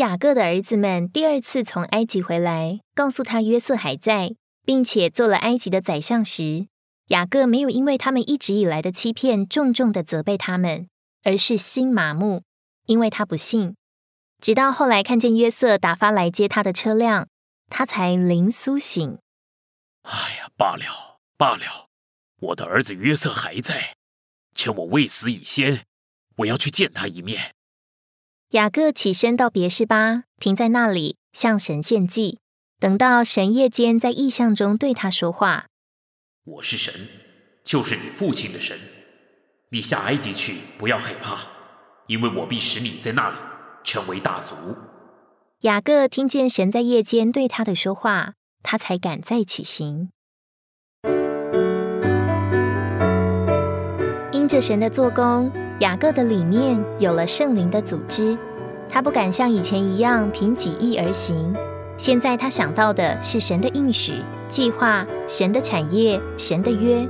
雅各的儿子们第二次从埃及回来，告诉他约瑟还在，并且做了埃及的宰相时，雅各没有因为他们一直以来的欺骗，重重的责备他们，而是心麻木，因为他不信。直到后来看见约瑟打发来接他的车辆，他才灵苏醒。哎呀，罢了罢了，我的儿子约瑟还在，趁我未死以先，我要去见他一面。雅各起身到别是巴，停在那里向神献祭。等到神夜间在异象中对他说话：“我是神，就是你父亲的神。你下埃及去，不要害怕，因为我必使你在那里成为大族。”雅各听见神在夜间对他的说话，他才敢再起行。因着神的做工。雅各的里面有了圣灵的组织，他不敢像以前一样凭己意而行。现在他想到的是神的应许、计划、神的产业、神的约。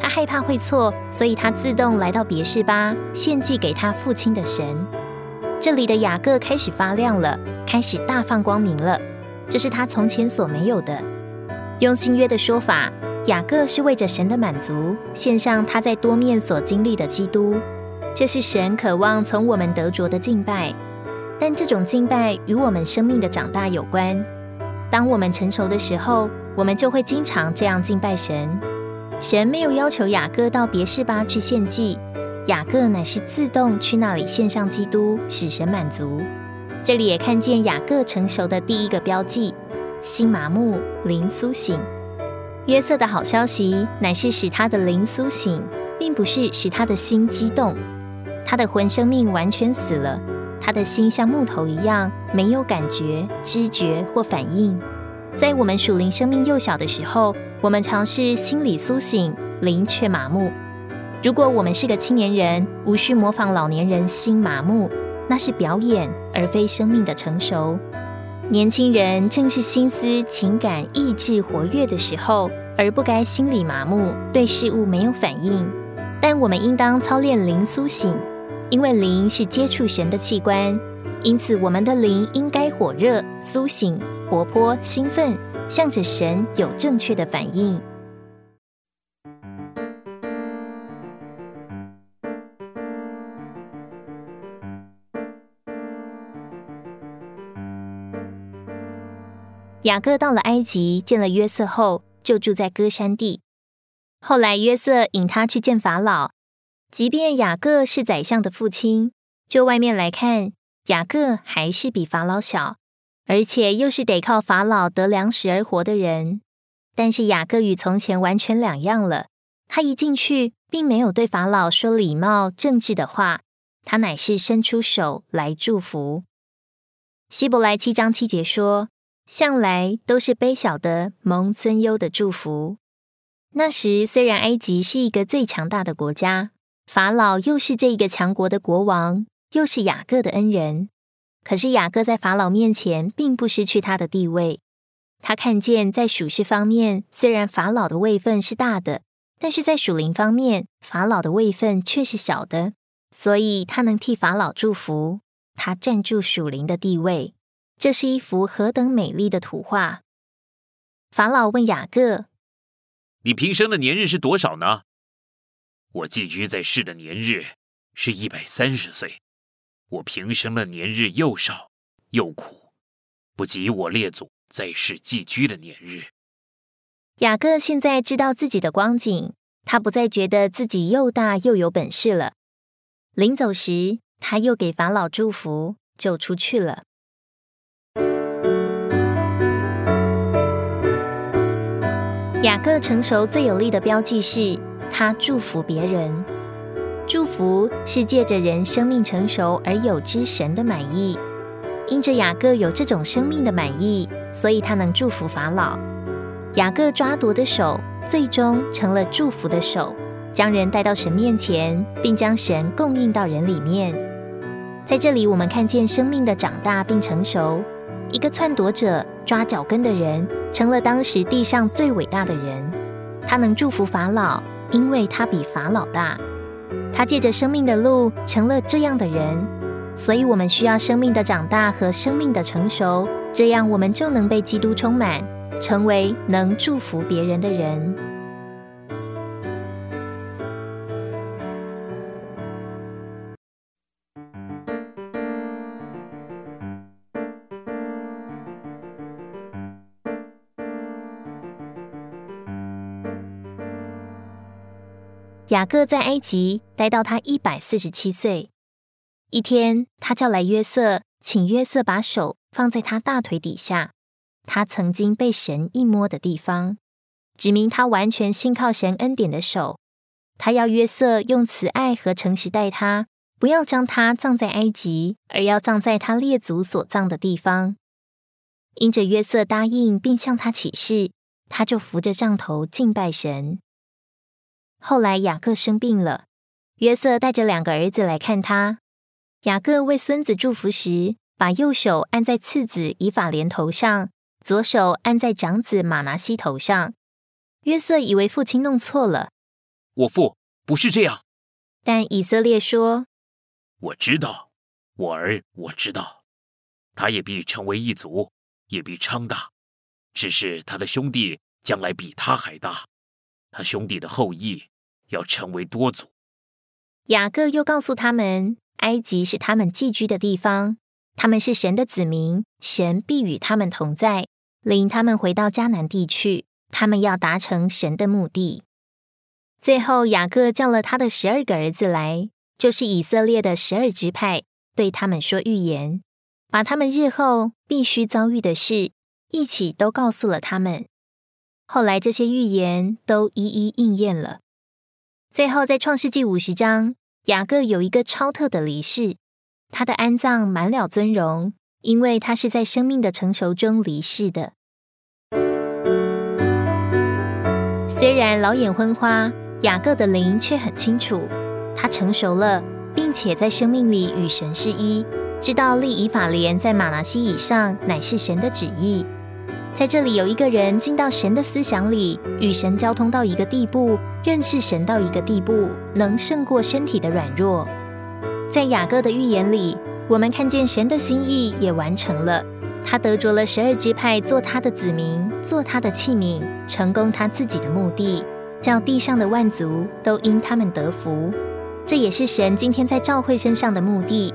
他害怕会错，所以他自动来到别是巴，献祭给他父亲的神。这里的雅各开始发亮了，开始大放光明了。这是他从前所没有的。用新约的说法，雅各是为着神的满足，献上他在多面所经历的基督。这是神渴望从我们得着的敬拜，但这种敬拜与我们生命的长大有关。当我们成熟的时候，我们就会经常这样敬拜神。神没有要求雅各到别是巴去献祭，雅各乃是自动去那里献上基督，使神满足。这里也看见雅各成熟的第一个标记：心麻木，灵苏醒。约瑟的好消息乃是使他的灵苏醒，并不是使他的心激动。他的魂生命完全死了，他的心像木头一样，没有感觉、知觉或反应。在我们属灵生命幼小的时候，我们尝试心里苏醒，灵却麻木。如果我们是个青年人，无需模仿老年人心麻木，那是表演而非生命的成熟。年轻人正是心思、情感、意志活跃的时候，而不该心里麻木，对事物没有反应。但我们应当操练灵苏醒。因为灵是接触神的器官，因此我们的灵应该火热、苏醒、活泼、兴奋，向着神有正确的反应。雅各到了埃及，见了约瑟后，就住在歌山地。后来约瑟引他去见法老。即便雅各是宰相的父亲，就外面来看，雅各还是比法老小，而且又是得靠法老得粮食而活的人。但是雅各与从前完全两样了。他一进去，并没有对法老说礼貌正直的话，他乃是伸出手来祝福。希伯来七章七节说：“向来都是卑小的蒙尊优的祝福。”那时虽然埃及是一个最强大的国家。法老又是这个强国的国王，又是雅各的恩人。可是雅各在法老面前并不失去他的地位。他看见在属世方面，虽然法老的位分是大的，但是在属灵方面，法老的位分却是小的。所以他能替法老祝福，他占住属灵的地位。这是一幅何等美丽的图画！法老问雅各：“你平生的年日是多少呢？”我寄居在世的年日是一百三十岁，我平生的年日又少又苦，不及我列祖在世寄居的年日。雅各现在知道自己的光景，他不再觉得自己又大又有本事了。临走时，他又给法老祝福，就出去了。雅各成熟最有力的标记是。他祝福别人，祝福是借着人生命成熟而有之神的满意。因着雅各有这种生命的满意，所以他能祝福法老。雅各抓夺的手，最终成了祝福的手，将人带到神面前，并将神供应到人里面。在这里，我们看见生命的长大并成熟。一个篡夺者抓脚跟的人，成了当时地上最伟大的人。他能祝福法老。因为他比法老大，他借着生命的路成了这样的人。所以我们需要生命的长大和生命的成熟，这样我们就能被基督充满，成为能祝福别人的人。雅各在埃及待到他一百四十七岁。一天，他叫来约瑟，请约瑟把手放在他大腿底下，他曾经被神一摸的地方，指明他完全信靠神恩典的手。他要约瑟用慈爱和诚实待他，不要将他葬在埃及，而要葬在他列祖所葬的地方。因着约瑟答应并向他起誓，他就扶着杖头敬拜神。后来雅各生病了，约瑟带着两个儿子来看他。雅各为孙子祝福时，把右手按在次子以法莲头上，左手按在长子马拿西头上。约瑟以为父亲弄错了，我父不是这样。但以色列说：“我知道，我儿，我知道，他也必成为一族，也必昌大。只是他的兄弟将来比他还大。”他兄弟的后裔要成为多族。雅各又告诉他们，埃及是他们寄居的地方，他们是神的子民，神必与他们同在，领他们回到迦南地去。他们要达成神的目的。最后，雅各叫了他的十二个儿子来，就是以色列的十二支派，对他们说预言，把他们日后必须遭遇的事一起都告诉了他们。后来这些预言都一一应验了。最后，在创世纪五十章，雅各有一个超特的离世，他的安葬满了尊荣，因为他是在生命的成熟中离世的。虽然老眼昏花，雅各的灵却很清楚，他成熟了，并且在生命里与神是一，知道利以法莲在马拿西以上乃是神的旨意。在这里有一个人进到神的思想里，与神交通到一个地步，认识神到一个地步，能胜过身体的软弱。在雅各的预言里，我们看见神的心意也完成了，他得着了十二支派做他的子民，做他的器皿，成功他自己的目的，叫地上的万族都因他们得福。这也是神今天在召会身上的目的。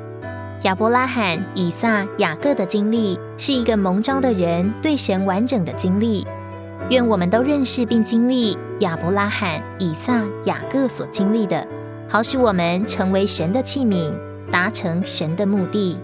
亚伯拉罕、以撒、雅各的经历是一个蒙召的人对神完整的经历。愿我们都认识并经历亚伯拉罕、以撒、雅各所经历的，好使我们成为神的器皿，达成神的目的。